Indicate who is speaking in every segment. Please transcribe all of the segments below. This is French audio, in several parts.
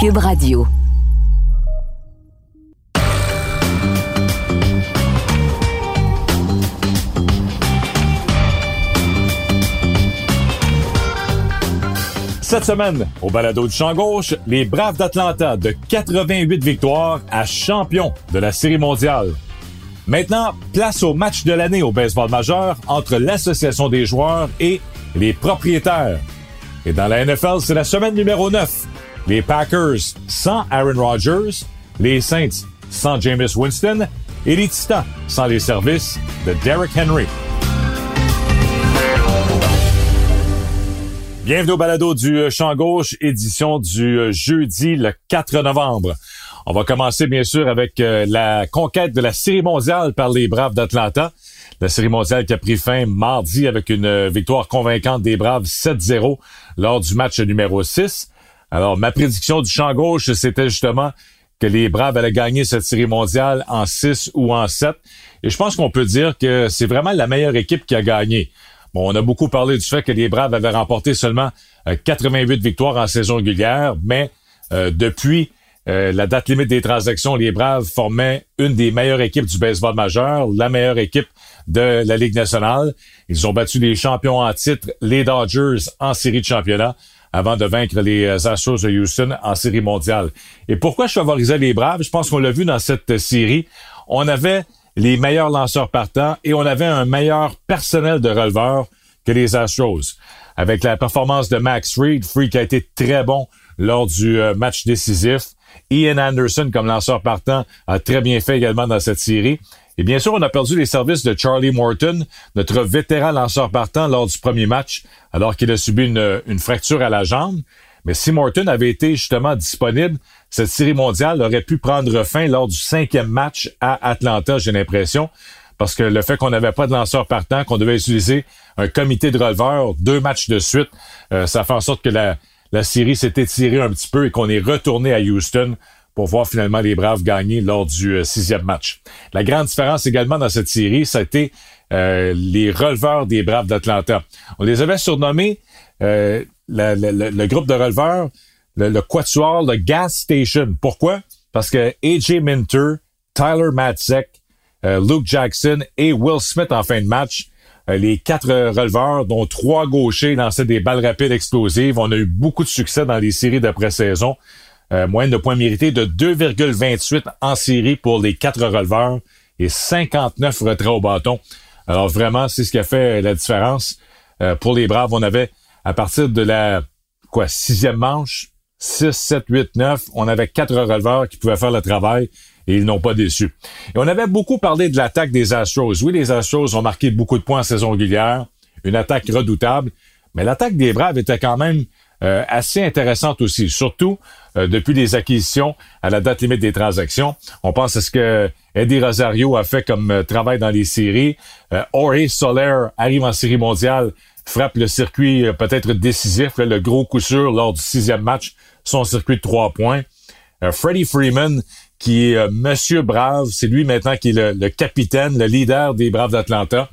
Speaker 1: Cube Radio.
Speaker 2: Cette semaine, au balado du champ gauche, les Braves d'Atlanta de 88 victoires à champion de la Série mondiale. Maintenant, place au match de l'année au baseball majeur entre l'association des joueurs et les propriétaires. Et dans la NFL, c'est la semaine numéro 9. Les Packers sans Aaron Rodgers, les Saints sans Jameis Winston et les Titans sans les services de Derrick Henry. Bienvenue au balado du Champ Gauche, édition du jeudi le 4 novembre. On va commencer bien sûr avec euh, la conquête de la Série mondiale par les Braves d'Atlanta. La Série mondiale qui a pris fin mardi avec une euh, victoire convaincante des Braves 7-0 lors du match numéro 6. Alors, ma prédiction du champ gauche, c'était justement que les Braves allaient gagner cette Série mondiale en 6 ou en 7. Et je pense qu'on peut dire que c'est vraiment la meilleure équipe qui a gagné. Bon, on a beaucoup parlé du fait que les Braves avaient remporté seulement 88 euh, victoires en saison régulière, mais euh, depuis euh, la date limite des transactions, les Braves formaient une des meilleures équipes du baseball majeur, la meilleure équipe de la Ligue nationale. Ils ont battu les champions en titre, les Dodgers, en série de championnat avant de vaincre les Astros de Houston en série mondiale. Et pourquoi je favorisais les Braves? Je pense qu'on l'a vu dans cette série. On avait les meilleurs lanceurs partants et on avait un meilleur personnel de releveurs que les Astros. Avec la performance de Max Fried, Fried qui a été très bon lors du euh, match décisif. Ian Anderson comme lanceur partant a très bien fait également dans cette série. Et bien sûr, on a perdu les services de Charlie Morton, notre vétéran lanceur partant lors du premier match, alors qu'il a subi une, fracture à la jambe. Mais si Morton avait été justement disponible, cette série mondiale aurait pu prendre fin lors du cinquième match à Atlanta, j'ai l'impression, parce que le fait qu'on n'avait pas de lanceur partant, qu'on devait utiliser un comité de releveurs, deux matchs de suite, euh, ça fait en sorte que la, la série s'est étirée un petit peu et qu'on est retourné à Houston pour voir finalement les Braves gagner lors du euh, sixième match. La grande différence également dans cette série, ça a été euh, les releveurs des Braves d'Atlanta. On les avait surnommés euh, le groupe de releveurs, le, le quatuor, le gas station. Pourquoi? Parce que AJ Minter, Tyler Matzek, euh, Luke Jackson et Will Smith en fin de match, les quatre releveurs, dont trois gauchers lançaient des balles rapides explosives. On a eu beaucoup de succès dans les séries d'après-saison. Euh, moyenne de points mérités de 2,28 en série pour les quatre releveurs et 59 retraits au bâton. Alors vraiment, c'est ce qui a fait la différence. pour les Braves, on avait à partir de la quoi sixième manche, 6, 7, 8, 9, on avait quatre releveurs qui pouvaient faire le travail et ils n'ont pas déçu. Et on avait beaucoup parlé de l'attaque des Astros. Oui, les Astros ont marqué beaucoup de points en saison régulière, une attaque redoutable, mais l'attaque des Braves était quand même euh, assez intéressante aussi, surtout euh, depuis les acquisitions à la date limite des transactions. On pense à ce que Eddie Rosario a fait comme euh, travail dans les séries. Euh, Soler arrive en série mondiale frappe le circuit euh, peut-être décisif, le gros coup sûr lors du sixième match, son circuit de trois points. Euh, Freddie Freeman, qui est euh, Monsieur Brave, c'est lui maintenant qui est le, capitaine, le leader des Braves d'Atlanta.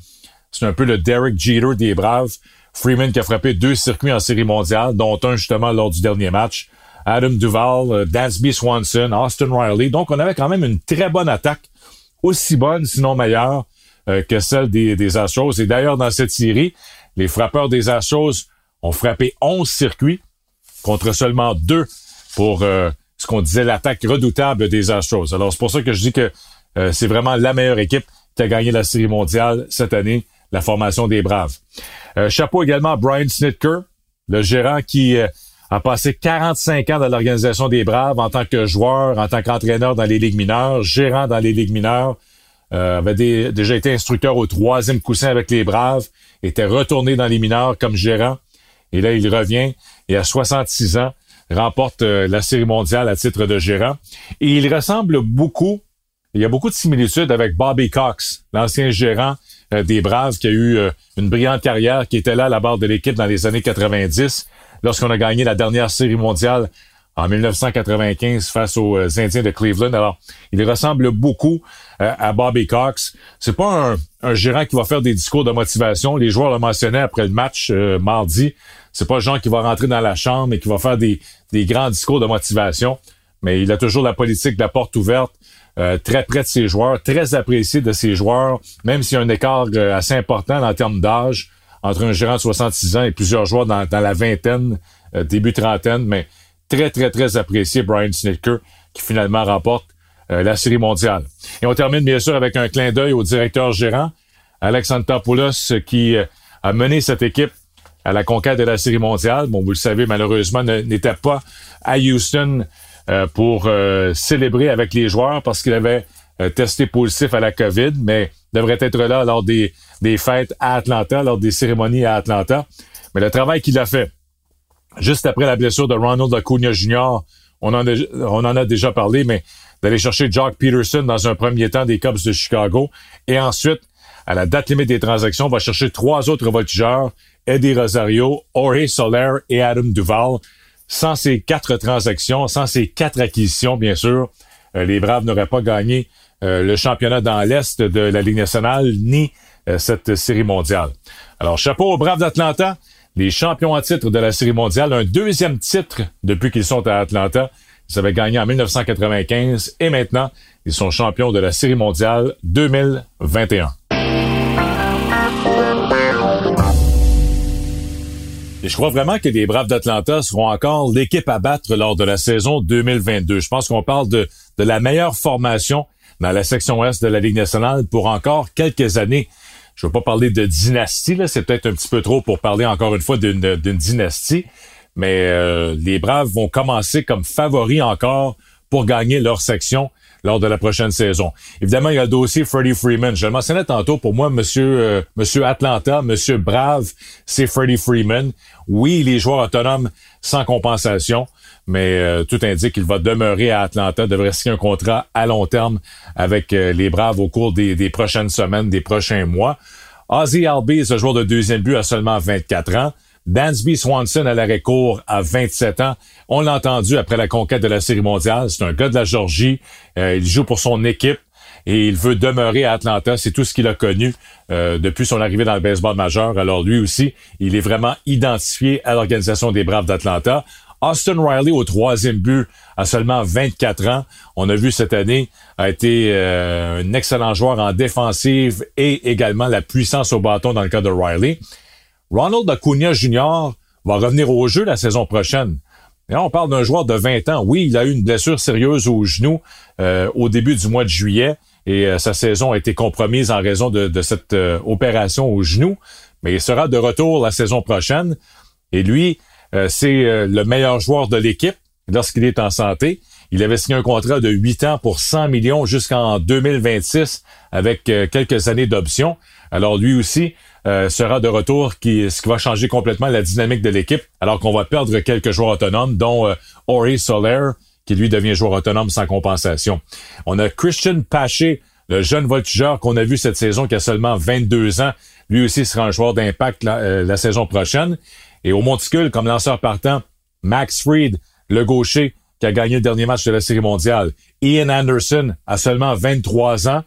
Speaker 2: C'est un peu le Derek Jeter des Braves. Freeman qui a frappé deux circuits en série mondiale, dont un justement lors du dernier match. Adam Duval, Dansby Swanson, Austin Riley. Donc, on avait quand même une très bonne attaque, aussi bonne, sinon meilleure, que celle des, des Astros. Et d'ailleurs, dans cette série, les frappeurs des Astros ont frappé 11 circuits contre seulement deux pour euh, ce qu'on disait l'attaque redoutable des Astros. Alors c'est pour ça que je dis que euh, c'est vraiment la meilleure équipe qui a gagné la Série mondiale cette année, la formation des Braves. Euh, chapeau également à Brian Snitker, le gérant qui a passé 45 ans dans l'organisation des Braves en tant que joueur, en tant qu'entraîneur dans les ligues mineures, gérant dans les ligues mineures, avait déjà été instructeur au troisième coussin avec les Braves était retourné dans les mineurs comme gérant. Et là, il revient et à 66 ans, remporte euh, la Série mondiale à titre de gérant. Et il ressemble beaucoup, il y a beaucoup de similitudes avec Bobby Cox, l'ancien gérant euh, des Braves qui a eu euh, une brillante carrière, qui était là à la barre de l'équipe dans les années 90, lorsqu'on a gagné la dernière Série mondiale en 1995 face aux euh, Indiens de Cleveland. Alors, il ressemble beaucoup euh, à Bobby Cox. C'est pas un, gérant qui va faire des discours de motivation. Les joueurs le mentionnaient après le match euh, mardi. C'est pas Jean qui va rentrer dans la chambre et qui va faire des, grands discours de motivation, mais il a toujours la politique de la porte ouverte, euh, très près de ses joueurs, très apprécié de ses joueurs, même s'il y a un écart assez important en termes d'âge entre un gérant de 66 ans et plusieurs joueurs dans, la vingtaine, euh, début trentaine, mais très, très, très apprécié Brian Snitker, qui finalement remporte la Série mondiale. Et on termine bien sûr avec un clin d'œil au directeur gérant, Alexandre Tapoulos, qui a mené cette équipe à la conquête de la Série mondiale. Bon, vous le savez, malheureusement, n'était pas à Houston euh, pour euh, célébrer avec les joueurs parce qu'il avait euh, testé positif à la COVID, mais devrait être là lors des, des fêtes à Atlanta, lors des cérémonies à Atlanta. Mais le travail qu'il a fait, juste après la blessure de Ronald Acuna Jr., on en a, on en a déjà parlé, mais d'aller chercher Jock Peterson dans un premier temps des Cubs de Chicago. Et ensuite, à la date limite des transactions, on va chercher trois autres voltigeurs, Eddie Rosario, Jorge Soler et Adam Duval. Sans ces quatre transactions, sans ces quatre acquisitions, bien sûr, euh, les Braves n'auraient pas gagné euh, le championnat dans l'Est de la Ligue nationale ni euh, cette série mondiale. Alors, chapeau aux Braves d'Atlanta, les champions à titre de la série mondiale, un deuxième titre depuis qu'ils sont à Atlanta. Ils avaient gagné en 1995 et maintenant, ils sont champions de la série mondiale 2021. Et je crois vraiment que les Braves d'Atlanta seront encore l'équipe à battre lors de la saison 2022. Je pense qu'on parle de, de la meilleure formation dans la section Est de la Ligue nationale pour encore quelques années. Je ne veux pas parler de dynastie, c'est peut-être un petit peu trop pour parler encore une fois d'une dynastie, mais euh, les Braves vont commencer comme favoris encore pour gagner leur section lors de la prochaine saison. Évidemment, il y a le dossier Freddie Freeman. Je le mentionnais tantôt, pour moi, monsieur, euh, monsieur Atlanta, monsieur Brave, c'est Freddie Freeman. Oui, les joueurs autonomes sans compensation, mais euh, tout indique qu'il va demeurer à Atlanta, devrait signer un contrat à long terme avec euh, les Braves au cours des, prochaines semaines, des prochains mois. Ozzy Albies, le joueur de deuxième but, a seulement 24 ans. Dansby Swanson à l'arrêt court à 27 ans. On l'a entendu après la conquête de la Série mondiale. C'est un gars de la Georgie. Euh, il joue pour son équipe et il veut demeurer à Atlanta. C'est tout ce qu'il a connu depuis son arrivée dans le baseball majeur. Alors lui aussi, il est vraiment identifié à l'organisation des Braves d'Atlanta. Austin Riley au troisième but à seulement 24 ans. On a vu cette année a été euh, un excellent joueur en défensive et également la puissance au bâton dans le cas de Riley. Ronald Acuna Jr. va revenir au jeu la saison prochaine. Et on parle d'un joueur de 20 ans. Oui, il a eu une blessure sérieuse au genou euh, au début du mois de juillet et euh, sa saison a été compromise en raison de, cette euh, opération au genou. Mais il sera de retour la saison prochaine. Et lui, c'est le meilleur joueur de l'équipe lorsqu'il est en santé. Il avait signé un contrat de 8 ans pour 100 millions jusqu'en 2026 avec quelques années d'options. Alors lui aussi euh, sera de retour, qui, ce qui va changer complètement la dynamique de l'équipe, alors qu'on va perdre quelques joueurs autonomes, dont euh, Ori Soler, qui lui devient joueur autonome sans compensation. On a Christian Paché, le jeune voltigeur qu'on a vu cette saison, qui a seulement 22 ans. Lui aussi sera un joueur d'impact la, euh, saison prochaine. Et au monticule, comme lanceur partant, Max Fried, le gaucher, qui a gagné le dernier match de la Série mondiale. Ian Anderson a seulement 23 ans.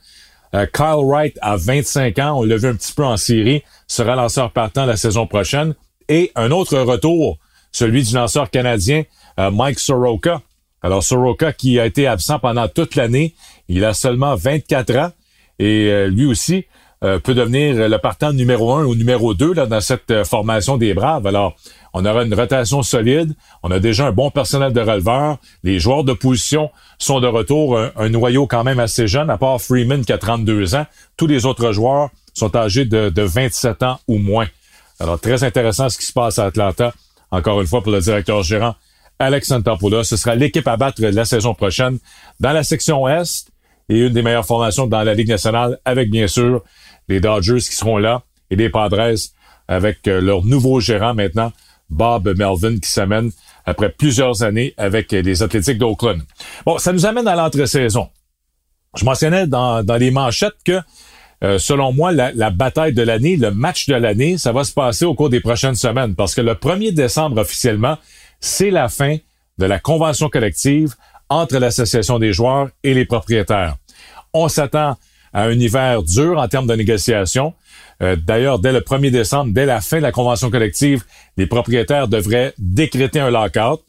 Speaker 2: Euh, Kyle Wright a 25 ans, on l'a vu un petit peu en série, sera lanceur partant la saison prochaine. Et un autre retour, celui du lanceur canadien euh, Mike Soroka. Alors Soroka qui a été absent pendant toute l'année, il a seulement 24 ans et euh, lui aussi peut devenir le partant numéro un ou numéro 2 là, dans cette formation des Braves. Alors, on aura une rotation solide. On a déjà un bon personnel de releveur. Les joueurs de position sont de retour. Un, noyau quand même assez jeune, à part Freeman qui a 32 ans. Tous les autres joueurs sont âgés de, 27 ans ou moins. Alors, très intéressant ce qui se passe à Atlanta. Encore une fois, pour le directeur gérant Alex Santopoulos. Ce sera l'équipe à battre la saison prochaine dans la section Est et une des meilleures formations dans la Ligue nationale avec, bien sûr, les Dodgers qui seront là et les Padres avec euh, leur nouveau gérant maintenant, Bob Melvin qui s'amène après plusieurs années avec les Athlétiques d'Oakland. Bon, ça nous amène à l'entre-saison. Je mentionnais dans, dans les manchettes que, euh, selon moi, la, la bataille de l'année, le match de l'année, ça va se passer au cours des prochaines semaines parce que le 1er décembre officiellement, c'est la fin de la convention collective entre l'association des joueurs et les propriétaires. On s'attend à un hiver dur en termes de négociation. Euh, d'ailleurs, dès le 1er décembre, dès la fin de la convention collective, les propriétaires devraient décréter un lockout.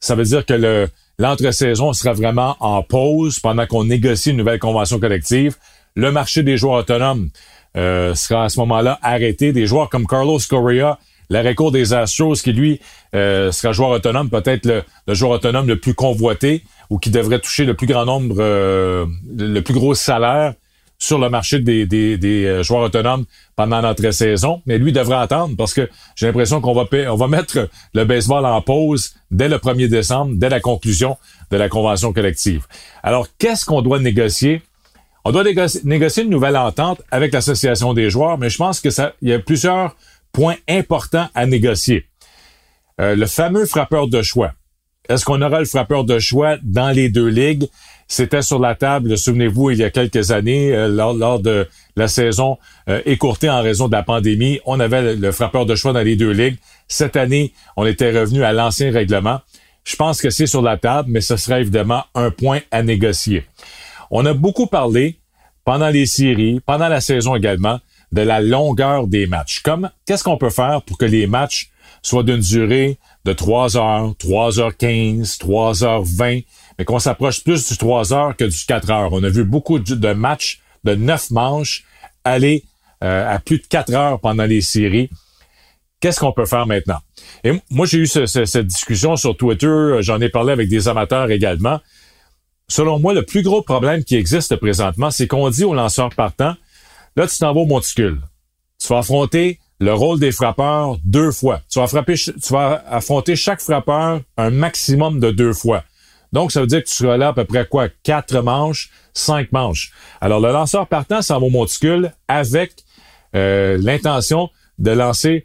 Speaker 2: Ça veut dire que le l'entre-saison sera vraiment en pause pendant qu'on négocie une nouvelle convention collective. Le marché des joueurs autonomes euh, sera à ce moment-là arrêté. Des joueurs comme Carlos Correa, l'arrêt court des Astros, qui lui euh, sera joueur autonome, peut-être le, joueur autonome le plus convoité ou qui devrait toucher le plus grand nombre, euh, le plus gros salaire sur le marché des, des, joueurs autonomes pendant notre saison. Mais lui devrait attendre parce que j'ai l'impression qu'on va, on va mettre le baseball en pause dès le 1er décembre, dès la conclusion de la convention collective. Alors, qu'est-ce qu'on doit négocier? On doit négocier, une nouvelle entente avec l'association des joueurs, mais je pense que ça, il y a plusieurs points importants à négocier. Euh, le fameux frappeur de choix. Est-ce qu'on aura le frappeur de choix dans les deux ligues? C'était sur la table, souvenez-vous, il y a quelques années, euh, lors, de la saison euh, écourtée en raison de la pandémie. On avait le, frappeur de choix dans les deux ligues. Cette année, on était revenu à l'ancien règlement. Je pense que c'est sur la table, mais ce sera évidemment un point à négocier. On a beaucoup parlé pendant les séries, pendant la saison également, de la longueur des matchs. Comme qu'est-ce qu'on peut faire pour que les matchs soient d'une durée de 3 heures, 3 heures 15, 3 heures 20, mais qu'on s'approche plus du 3 heures que du 4 heures. On a vu beaucoup de matchs de 9 manches aller euh, à plus de 4 heures pendant les séries. Qu'est-ce qu'on peut faire maintenant? Et moi, j'ai eu cette discussion sur Twitter, j'en ai parlé avec des amateurs également selon moi, le plus gros problème qui existe présentement, c'est qu'on dit aux lanceurs partants, là, tu t'en vas au monticule. Tu vas affronter le rôle des frappeurs deux fois. Tu vas, frapper, tu vas affronter chaque frappeur un maximum de deux fois. Donc, ça veut dire que tu seras là à peu près quoi? Quatre manches, cinq manches. Alors, le lanceur partant s'en va au monticule avec euh, l'intention de lancer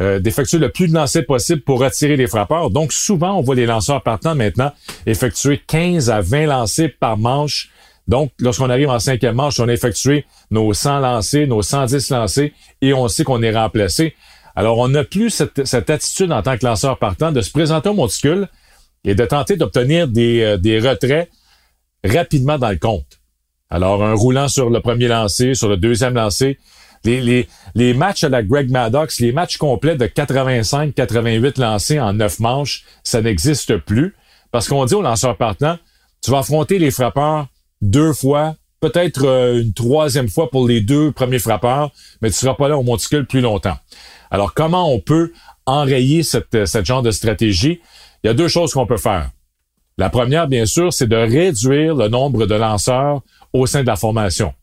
Speaker 2: euh, d'effectuer le plus de lancers possible pour attirer les frappeurs. Donc, souvent, on voit les lanceurs partant maintenant effectuer 15 à 20 lancers par manche. Donc, lorsqu'on arrive en cinquième manche, on a effectué nos 100 lancers, nos 110 lancers et on sait qu'on est remplacé. Alors, on n'a plus cette, cette, attitude en tant que lanceur partant de se présenter au monticule et de tenter d'obtenir des, euh, des retraits rapidement dans le compte. Alors, un roulant sur le premier lancé, sur le deuxième lancé, les, les, les matchs à la Greg Maddox, les matchs complets de 85-88 lancés en 9 manches, ça n'existe plus. Parce qu'on dit aux lanceurs partant, tu vas affronter les frappeurs deux fois, peut-être euh, une troisième fois pour les deux premiers frappeurs, mais tu seras pas là au monticule plus longtemps. Alors, comment on peut enrayer cette, cette genre de stratégie? Il y a deux choses qu'on peut faire. La première, bien sûr, c'est de réduire le nombre de lanceurs au sein de la formation.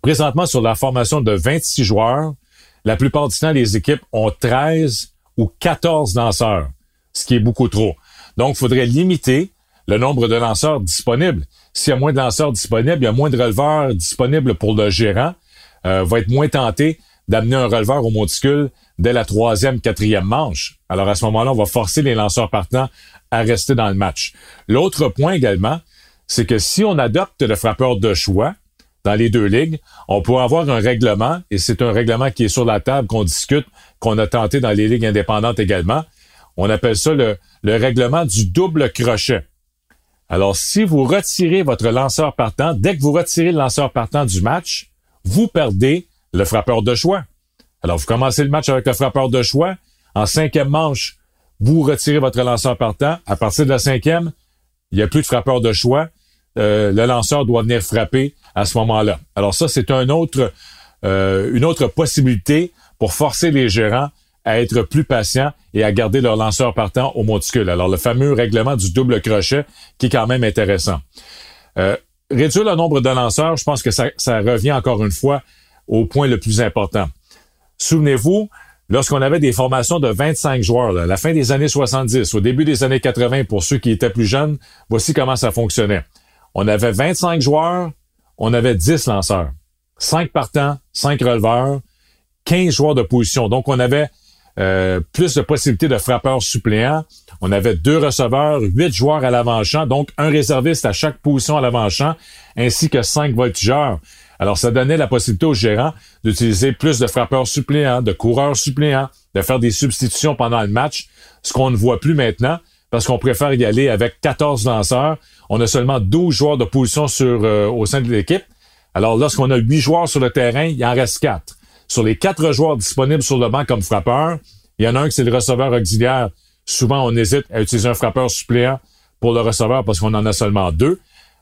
Speaker 2: Présentement, sur la formation de 26 joueurs, la plupart du temps, les équipes ont 13 ou 14 lanceurs, ce qui est beaucoup trop. Donc, il faudrait limiter le nombre de lanceurs disponibles. S'il y a moins de lanceurs disponibles, il y a moins de releveurs disponibles pour le gérant, euh, va être moins tenté d'amener un releveur au monticule dès la troisième, quatrième manche. Alors à ce moment-là, on va forcer les lanceurs partants à rester dans le match. L'autre point également, c'est que si on adopte le frappeur de choix, dans les deux ligues, on pourrait avoir un règlement, et c'est un règlement qui est sur la table, qu'on discute, qu'on a tenté dans les ligues indépendantes également. On appelle ça le, le règlement du double crochet. Alors, si vous retirez votre lanceur partant, dès que vous retirez le lanceur partant du match, vous perdez le frappeur de choix. Alors, vous commencez le match avec le frappeur de choix. En cinquième manche, vous retirez votre lanceur partant. À partir de la cinquième, il n'y a plus de frappeur de choix. Euh, le lanceur doit venir frapper à ce moment-là. Alors ça, c'est euh, une autre possibilité pour forcer les gérants à être plus patients et à garder leur lanceur partant au monticule. Alors le fameux règlement du double crochet qui est quand même intéressant. Euh, réduire le nombre de lanceurs, je pense que ça, ça revient encore une fois au point le plus important. Souvenez-vous, lorsqu'on avait des formations de 25 joueurs, à la fin des années 70, au début des années 80, pour ceux qui étaient plus jeunes, voici comment ça fonctionnait. On avait 25 joueurs, on avait 10 lanceurs. 5 partants, 5 releveurs, 15 joueurs de position. Donc, on avait euh, plus de possibilités de frappeurs suppléants. On avait deux receveurs, huit joueurs à l'avant-champ, donc un réserviste à chaque position à l'avant-champ, ainsi que cinq voltigeurs. Alors, ça donnait la possibilité aux gérants d'utiliser plus de frappeurs suppléants, de coureurs suppléants, de faire des substitutions pendant le match, ce qu'on ne voit plus maintenant parce qu'on préfère y aller avec 14 lanceurs. On a seulement 12 joueurs de position sur, euh, au sein de l'équipe. Alors, lorsqu'on a 8 joueurs sur le terrain, il en reste 4. sur les quatre joueurs disponibles sur le banc comme frappeur, il y en a un qui c'est le receveur auxiliaire. Souvent, on hésite à utiliser un frappeur suppléant pour le receveur parce qu'on en a seulement deux.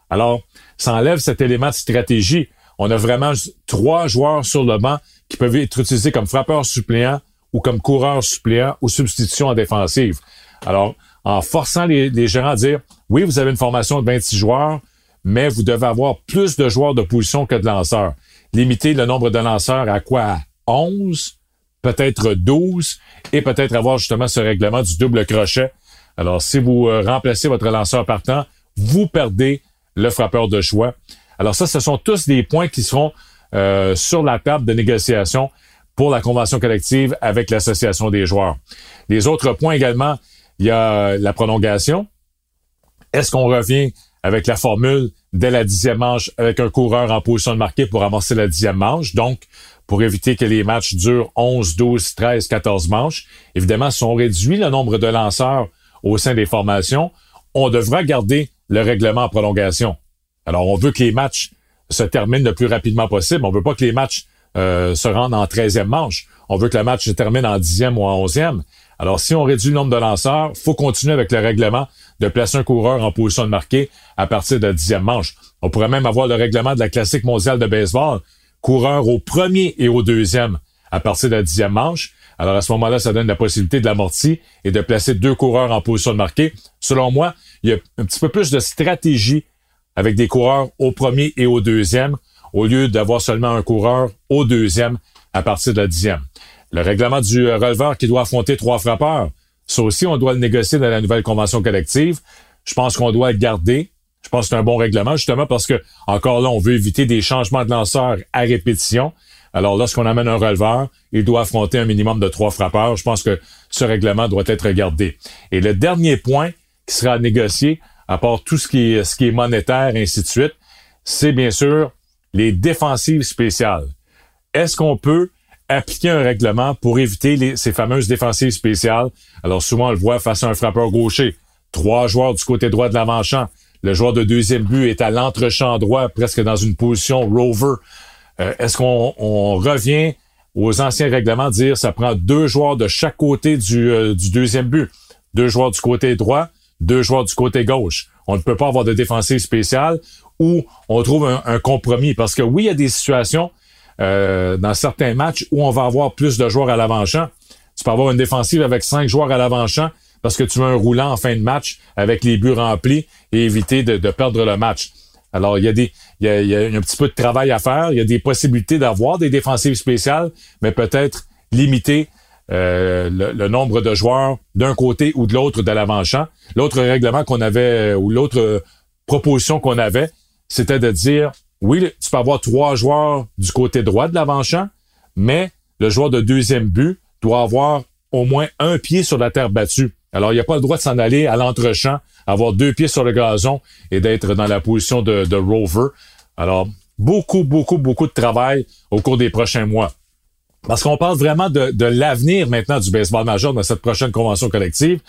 Speaker 2: Alors, ça enlève cet élément de stratégie. On a vraiment trois joueurs sur le banc qui peuvent être utilisés comme frappeurs suppléants ou comme coureurs suppléants ou substitution en défensive. Alors, en forçant les, gérants à dire, oui, vous avez une formation de 26 joueurs, mais vous devez avoir plus de joueurs de position que de lanceurs. Limiter le nombre de lanceurs à quoi? À 11, peut-être 12, et peut-être avoir justement ce règlement du double crochet. Alors, si vous euh, remplacez votre lanceur partant, vous perdez le frappeur de choix. Alors ça, ce sont tous des points qui seront euh, sur la table de négociation pour la convention collective avec l'association des joueurs. Les autres points également, il y a la prolongation. Est-ce qu'on revient avec la formule dès la dixième manche avec un coureur en position de marquer pour avancer la dixième manche? Donc, pour éviter que les matchs durent 11, 12, 13, 14 manches. Évidemment, si on réduit le nombre de lanceurs au sein des formations, on devra garder le règlement en prolongation. Alors, on veut que les matchs se terminent le plus rapidement possible. On veut pas que les matchs euh, se rendent en 13e manche. On veut que le match se termine en 10e ou en 11e. Alors, si on réduit le nombre de lanceurs, faut continuer avec le règlement de placer un coureur en position de marquer à partir de la 10e manche. On pourrait même avoir le règlement de la classique mondiale de baseball, coureur au premier et au deuxième à partir de la 10e manche. Alors, à ce moment-là, ça donne la possibilité de l'amortir et de placer deux coureurs en position de marquer. Selon moi, il y a un petit peu plus de stratégie avec des coureurs au premier et au deuxième, au lieu d'avoir seulement un coureur au deuxième à partir de la dixième. Le règlement du releveur qui doit affronter trois frappeurs, ça aussi, on doit le négocier dans la nouvelle convention collective. Je pense qu'on doit le garder. Je pense que c'est un bon règlement, justement parce que, encore là, on veut éviter des changements de lanceurs à répétition. Alors, lorsqu'on amène un releveur, il doit affronter un minimum de trois frappeurs. Je pense que ce règlement doit être gardé. Et le dernier point qui sera négocié, à part tout ce qui est, monétaire, et ainsi de suite, c'est bien sûr les défensives spéciales. Est-ce qu'on peut appliquer un règlement pour éviter ces fameuses défensives spéciales? Alors souvent, on le voit face à un frappeur gaucher. Trois joueurs du côté droit de l'avant-champ. Le joueur de deuxième but est à l'entre-champ droit, presque dans une position rover. Euh, est-ce qu'on revient aux anciens règlements, dire ça prend deux joueurs de chaque côté du, euh, du deuxième but, deux joueurs du côté droit, deux joueurs du côté gauche. On ne peut pas avoir de défensive spéciale où on trouve un, compromis. Parce que oui, il y a des situations euh, dans certains matchs où on va avoir plus de joueurs à l'avant-champ. Tu peux avoir une défensive avec cinq joueurs à l'avant-champ parce que tu veux un roulant en fin de match avec les buts remplis et éviter de, perdre le match. Alors, il y, a des, il y a un petit peu de travail à faire. Il y a des possibilités d'avoir des défensives spéciales, mais peut-être limiter euh, le, nombre de joueurs d'un côté ou de l'autre de l'avant-champ. L'autre règlement qu'on avait, euh, ou l'autre proposition qu'on avait, c'était de dire, oui, tu peux avoir trois joueurs du côté droit de l'avant-champ, mais le joueur de deuxième but doit avoir au moins un pied sur la terre battue. Alors, il n'y a pas le droit de s'en aller à l'entre-champ, avoir deux pieds sur le gazon et d'être dans la position de rover. Alors, beaucoup, beaucoup, beaucoup de travail au cours des prochains mois. Parce qu'on parle vraiment de, l'avenir maintenant du baseball majeur dans cette prochaine convention collective.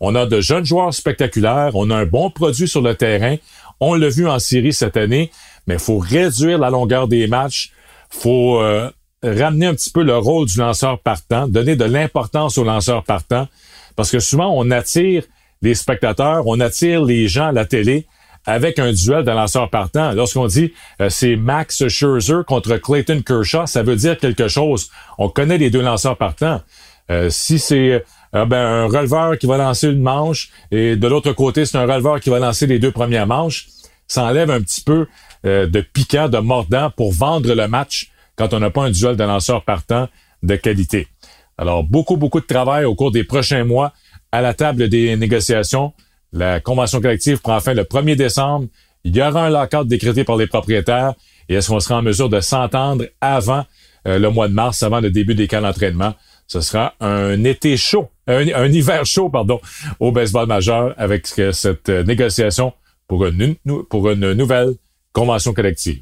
Speaker 2: On a de jeunes joueurs spectaculaires, on a un bon produit sur le terrain. On l'a vu en série cette année, mais il faut réduire la longueur des matchs. faut euh, ramener un petit peu le rôle du lanceur partant, donner de l'importance au lanceur partant, parce que souvent on attire les spectateurs, on attire les gens à la télé avec un duel de lanceurs partants. Lorsqu'on dit euh, c'est Max Scherzer contre Clayton Kershaw, ça veut dire quelque chose. On connaît les deux lanceurs partants. Euh, si c'est euh, ben, un releveur qui va lancer une manche et de l'autre côté, c'est un releveur qui va lancer les deux premières manches, ça enlève un petit peu de piquant, de mordant pour vendre le match quand on n'a pas un duel de lanceurs partants de qualité. Alors, beaucoup, beaucoup de travail au cours des prochains mois à la table des négociations la convention collective prend fin le 1er décembre. Il y aura un lockout décrété par les propriétaires. Et est-ce qu'on sera en mesure de s'entendre avant euh, le mois de mars, avant le début des camps d'entraînement? Ce sera un été chaud, un, hiver chaud, pardon, au baseball majeur avec cette négociation pour une, pour une nouvelle convention collective.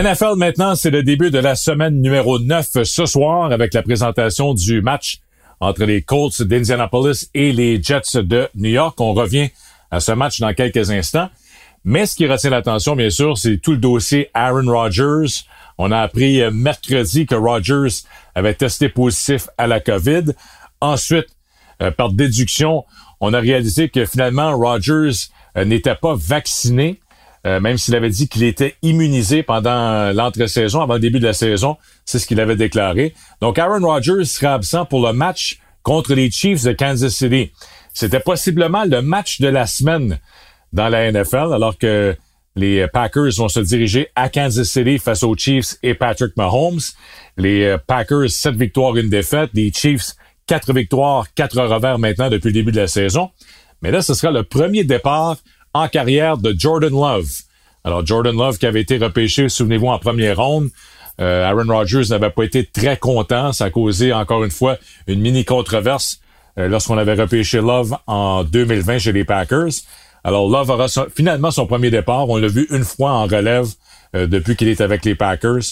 Speaker 2: NFL maintenant, c'est le début de la semaine numéro 9 ce soir avec la présentation du match entre les Colts d'Indianapolis et les Jets de New York. On revient à ce match dans quelques instants. Mais ce qui retient l'attention, bien sûr, c'est tout le dossier Aaron Rodgers. On a appris euh, mercredi que Rodgers avait testé positif à la COVID. Ensuite, euh, par déduction, on a réalisé que finalement, Rodgers euh, n'était pas vacciné, même s'il avait dit qu'il était immunisé pendant l'entre-saison, avant le début de la saison. C'est ce qu'il avait déclaré. Donc, Aaron Rodgers sera absent pour le match contre les Chiefs de Kansas City. C'était possiblement le match de la semaine dans la NFL, alors que les Packers vont se diriger à Kansas City face aux Chiefs et Patrick Mahomes. Les euh, Packers, sept victoires, une défaite. Les Chiefs, quatre victoires, quatre revers maintenant depuis le début de la saison. Mais là, ce sera le premier départ carrière de Jordan Love. Alors, Jordan Love qui avait été repêché, souvenez-vous, en première ronde. Euh, Aaron Rodgers n'avait pas été très content. Ça a causé, encore une fois, une mini controverse euh, lorsqu'on avait repêché Love en 2020 chez les Packers. Alors Love aura finalement son premier départ. On l'a vu une fois en relève euh, depuis qu'il est avec les Packers.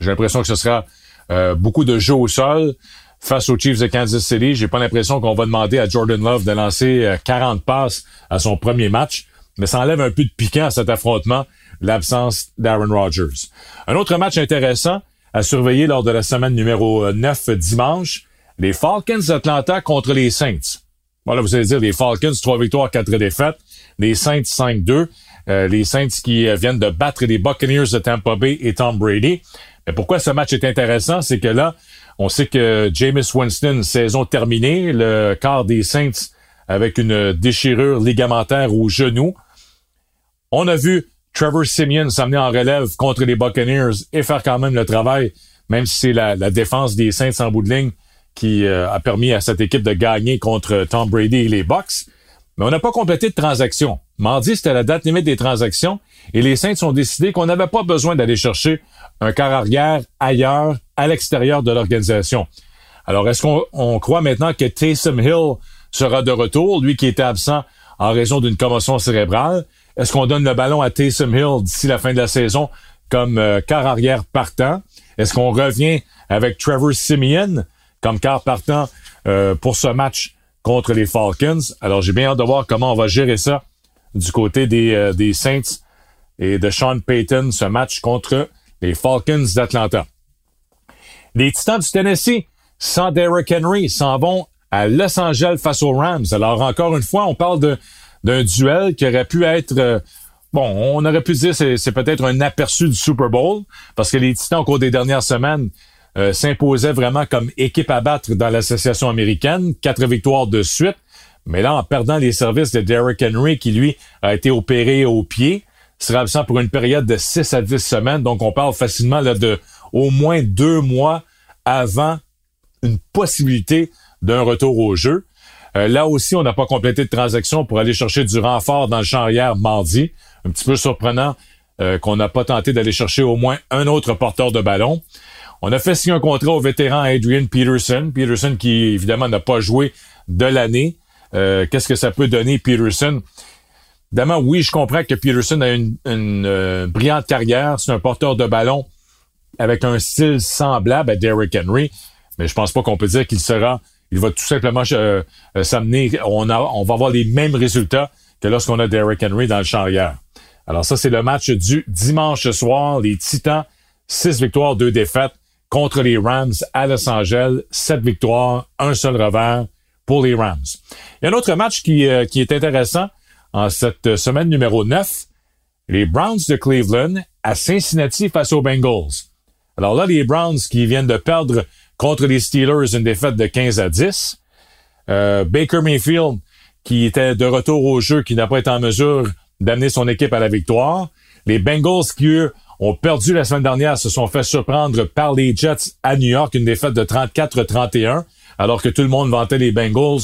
Speaker 2: J'ai l'impression que ce sera euh, beaucoup de jeux au sol face aux Chiefs de Kansas City. J'ai pas l'impression qu'on va demander à Jordan Love de lancer 40 euh, passes à son premier match, mais ça enlève un peu de piquant à cet affrontement, l'absence d'Aaron Rodgers. Un autre match intéressant à surveiller lors de la semaine numéro 9 dimanche, les Falcons d'Atlanta contre les Saints. Voilà, vous allez dire les Falcons, trois victoires, quatre défaites les Saints 5-2, euh, les Saints qui euh, viennent de battre les Buccaneers de Tampa Bay et Tom Brady. Mais pourquoi ce match est intéressant, c'est que là, on sait que Jameis Winston, saison terminée, le quart des Saints avec une déchirure ligamentaire au genou. On a vu Trevor Simeon s'amener en relève contre les Buccaneers et faire quand même le travail, même si c'est la, défense des Saints en bout de ligne qui euh, a permis à cette équipe de gagner contre Tom Brady et les Bucks. Mais on n'a pas complété de transaction. Mardi, c'était la date limite des transactions et les Saints ont décidé qu'on n'avait pas besoin d'aller chercher un quart arrière ailleurs, à l'extérieur de l'organisation. Alors, est-ce qu'on croit maintenant que Taysom Hill sera de retour, lui qui était absent en raison d'une commotion cérébrale? Est-ce qu'on donne le ballon à Taysom Hill d'ici la fin de la saison comme euh, arrière partant? Est-ce qu'on revient avec Trevor Simeon comme quart partant euh, pour ce match contre les Falcons? Alors, j'ai bien hâte de voir comment on va gérer ça du côté des, euh, des Saints et de Sean Payton, ce match contre les Falcons d'Atlanta. Les Titans du Tennessee, sans Derrick Henry, s'en vont à Los Angeles face aux Rams. Alors, encore une fois, on parle d'un duel qui aurait pu être... Euh, bon, on aurait pu dire c'est, c'est peut-être un aperçu du Super Bowl, parce que les Titans, au cours des dernières semaines, euh, s'imposait vraiment comme équipe à battre dans l'association américaine, quatre victoires de suite. Mais là, en perdant les services de Derrick Henry, qui lui a été opéré au pied, sera absent pour une période de 6 à 10 semaines. Donc, on parle facilement là, de au moins deux mois avant une possibilité d'un retour au jeu. Euh, là aussi, on n'a pas complété de transaction pour aller chercher du renfort dans le champ arrière mardi. Un petit peu surprenant euh, qu'on n'a pas tenté d'aller chercher au moins un autre porteur de ballon. On a fait signer un contrat au vétéran Adrian Peterson. Peterson qui, évidemment, n'a pas joué de l'année. Euh, qu'est-ce que ça peut donner, Peterson? Évidemment, oui, je comprends que Peterson a une, euh, brillante carrière. C'est un porteur de ballon avec un style semblable à Derrick Henry. Mais je pense pas qu'on peut dire qu'il sera... Il va tout simplement euh, s'amener... On, on va avoir les mêmes résultats que lorsqu'on a Derrick Henry dans le champ arrière. Alors ça, c'est le match du dimanche soir. Les Titans, six victoires, deux défaites contre les Rams à Los Angeles. Sept victoires, un seul revers pour les Rams. Il y a un autre match qui, euh, qui est intéressant en cette semaine numéro 9. Les Browns de Cleveland à Cincinnati face aux Bengals. Alors là, les Browns qui viennent de perdre contre les Steelers une défaite de 15 à 10. Euh, Baker Mayfield qui était de retour au jeu, qui n'a pas été en mesure d'amener son équipe à la victoire. Les Bengals qui, eux, ont perdu la semaine dernière, se sont fait surprendre par les Jets à New York, une défaite de 34-31, alors que tout le monde vantait les Bengals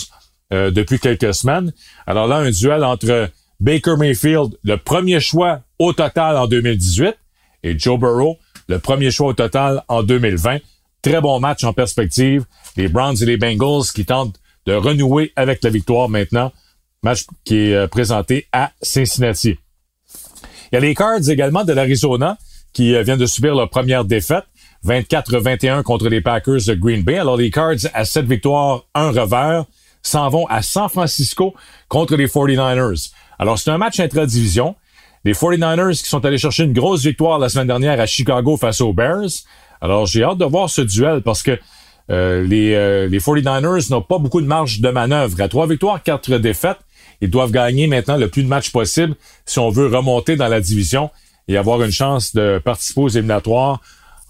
Speaker 2: euh, depuis quelques semaines. Alors là, un duel entre Baker Mayfield, le premier choix au total en 2018, et Joe Burrow, le premier choix au total en 2020. Très bon match en perspective. Les Browns et les Bengals qui tentent de renouer avec la victoire maintenant. Match qui est euh, présenté à Cincinnati. Il y a les Cards également de l'Arizona qui euh, viennent de subir leur première défaite 24-21 contre les Packers de Green Bay. Alors les Cards à 7 victoires, un revers, s'en vont à San Francisco contre les 49ers. Alors c'est un match intra-division. Les 49ers qui sont allés chercher une grosse victoire la semaine dernière à Chicago face aux Bears. Alors j'ai hâte de voir ce duel parce que euh, les, euh, les 49ers n'ont pas beaucoup de marge de manœuvre. À trois victoires, quatre défaites, ils doivent gagner maintenant le plus de matchs possible si on veut remonter dans la division et avoir une chance de participer aux éliminatoires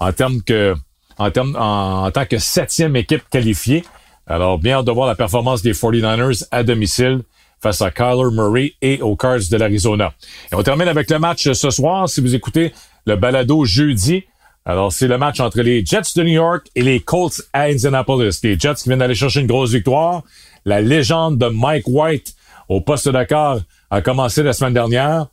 Speaker 2: en termes que en termes en, tant que septième équipe qualifiée. Alors, bien hâte de voir la performance des 49ers à domicile face à Kyler Murray et aux Cards de l'Arizona. Et on termine avec le match ce soir. Si vous écoutez le balado jeudi, alors c'est le match entre les Jets de New York et les Colts à Indianapolis. Les Jets viennent d'aller chercher une grosse victoire. La légende de Mike White au poste d'accord a commencé la semaine dernière.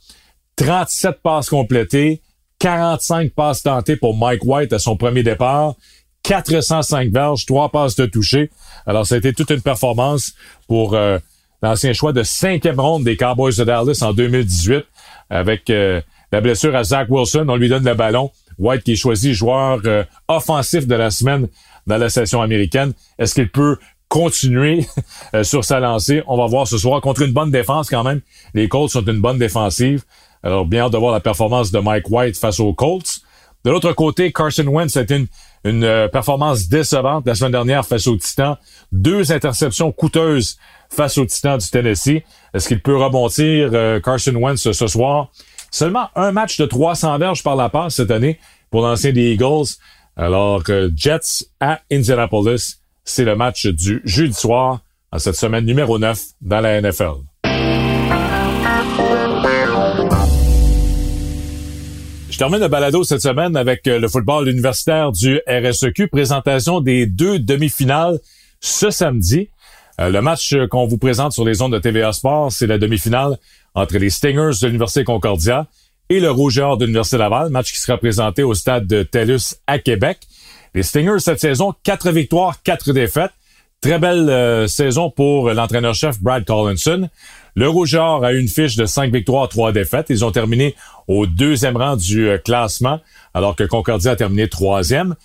Speaker 2: 37 passes complétées, 45 passes tentées pour Mike White à son premier départ, 405 verges, 3 passes de toucher. Alors, ça a été toute une performance pour euh, l'ancien choix de cinquième ronde des Cowboys de Dallas en 2018 avec euh, la blessure à Zach Wilson. On lui donne le ballon. White qui est choisi joueur euh, offensif de la semaine dans la session américaine. Est-ce qu'il peut continuer euh, sur sa lancée? On va voir ce soir contre une bonne défense quand même. Les Colts sont une bonne défensive. Alors, bien de voir la performance de Mike White face aux Colts. De l'autre côté, Carson Wentz a été une, euh, performance décevante la semaine dernière face aux Titans. Deux interceptions coûteuses face aux Titans du Tennessee. Est-ce qu'il peut rebondir Carson Wentz ce soir? Seulement un match de 300 verges par la passe cette année pour l'ancien des Eagles. Alors, Jets à Indianapolis c'est le match du jeudi soir en cette semaine numéro 9 dans la NFL. Je termine le balado cette semaine avec euh, le football universitaire du RSEQ, présentation des deux demi-finales ce samedi. Euh, le match qu'on vous présente sur les ondes de TVA Sport, c'est la demi-finale entre les Stingers de l'Université Concordia et le Rougeur de l'Université Laval, match qui sera présenté au stade de TELUS à Québec. Les Stingers cette saison, quatre victoires, quatre défaites. Très belle euh, saison pour l'entraîneur-chef Brad Collinson. Le Rougeur a une fiche de cinq victoires, trois défaites. Ils ont terminé au deuxième rang du euh, classement, alors que Concordia a terminé troisième.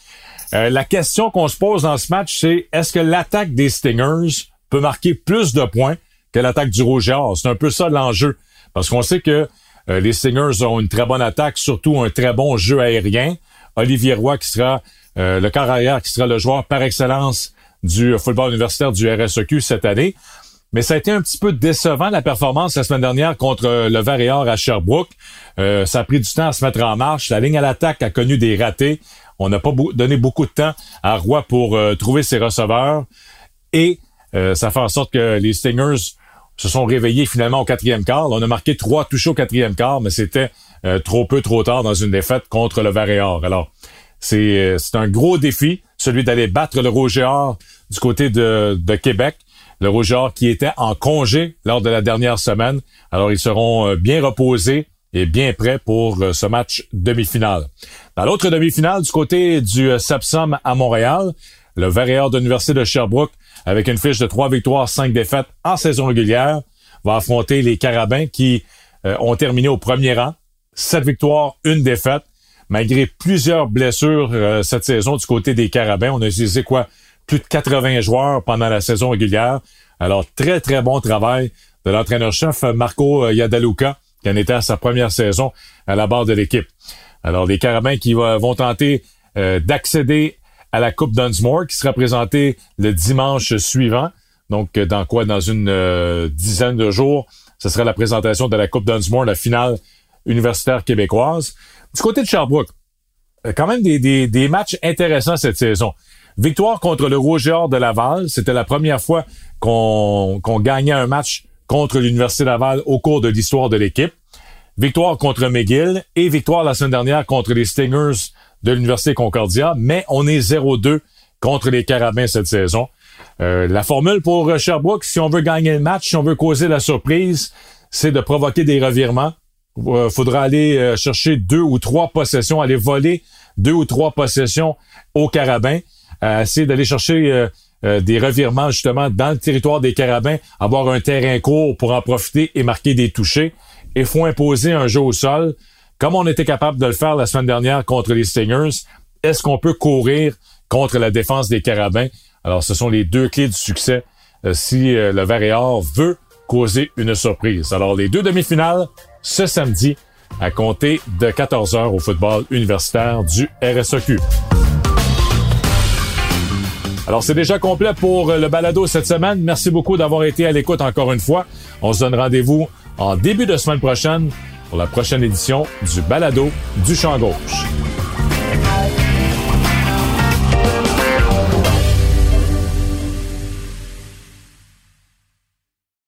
Speaker 2: Euh, la question qu'on se pose dans ce match, c'est est-ce que l'attaque des Stingers peut marquer plus de points que l'attaque du Rougeur? C'est un peu ça l'enjeu. Parce qu'on sait que les Stingers ont une très bonne attaque, surtout un très bon jeu aérien. Olivier Roy qui sera euh, le quart arrière qui sera le joueur par excellence du football universitaire du RSEQ cette année. Mais ça a été un petit peu décevant la performance la semaine dernière contre le Varéor à Sherbrooke. Euh, ça a pris du temps à se mettre en marche. La ligne à l'attaque a connu des ratés. On n'a pas donné beaucoup de temps à Roy pour euh, trouver ses receveurs. Et ça fait en sorte que les Stingers se sont réveillés finalement au quatrième quart. On a marqué trois touches au quatrième quart, mais c'était trop peu, trop tard dans une défaite contre le Varéor. Alors, euh, c'est un gros défi, celui d'aller battre le Roger du côté de, de Québec. Le Roger qui était en congé lors de la dernière semaine. Alors, ils seront euh, bien reposés et bien prêts pour euh, ce match demi-finale. Dans l'autre demi-finale, du côté du Sapsum à Montréal, le Verrier de l'Université de Sherbrooke, avec une fiche de trois victoires, cinq défaites en saison régulière, va affronter les Carabins qui ont terminé au premier rang. Sept victoires, une défaite malgré plusieurs blessures euh, cette saison du côté des Carabins. On a utilisé quoi? Plus de 80 joueurs pendant la saison régulière. Alors, très, très bon travail de l'entraîneur-chef Marco euh, Yadaluka, qui en était à sa première saison à la barre de l'équipe. Alors, les Carabins qui vont tenter euh, d'accéder à la Coupe Dunsmore, qui sera présentée le dimanche suivant. Donc, dans quoi? Dans une dizaine de jours, ce sera la présentation de la Coupe Dunsmore, la finale universitaire québécoise. Du côté de Sherbrooke, euh, quand même des, des, matchs intéressants cette saison. Victoire contre le Roger de Laval. C'était la première fois qu'on qu'on gagnait un match contre l'Université Laval au cours de l'histoire de l'équipe. Victoire contre McGill et victoire la semaine dernière contre les Stingers de l'Université Concordia. Mais on est 0-2 contre les Carabins cette saison. Euh, la formule pour Sherbrooke, si on veut gagner le match, si on veut causer la surprise, c'est de provoquer des revirements, euh, faudra aller euh, chercher deux ou trois possessions, aller voler deux ou trois possessions au Carabin, euh, essayer d'aller chercher des revirements justement dans le territoire des Carabins, avoir un terrain court pour en profiter et marquer des touchés. Il faut imposer un jeu au sol, comme on était capable de le faire la semaine dernière contre les Stingers, est-ce qu'on peut courir contre la défense des Carabins? Alors, ce sont les deux clés du succès euh, si euh, le Vert et Or veut causer une surprise. Alors, les deux demi-finales, ce samedi, à compter de 14 heures au football universitaire du RSEQ. Alors, c'est déjà complet pour le balado cette semaine. Merci beaucoup d'avoir été à l'écoute encore une fois. On se donne rendez-vous en début de semaine prochaine pour la prochaine édition du balado du champ gauche.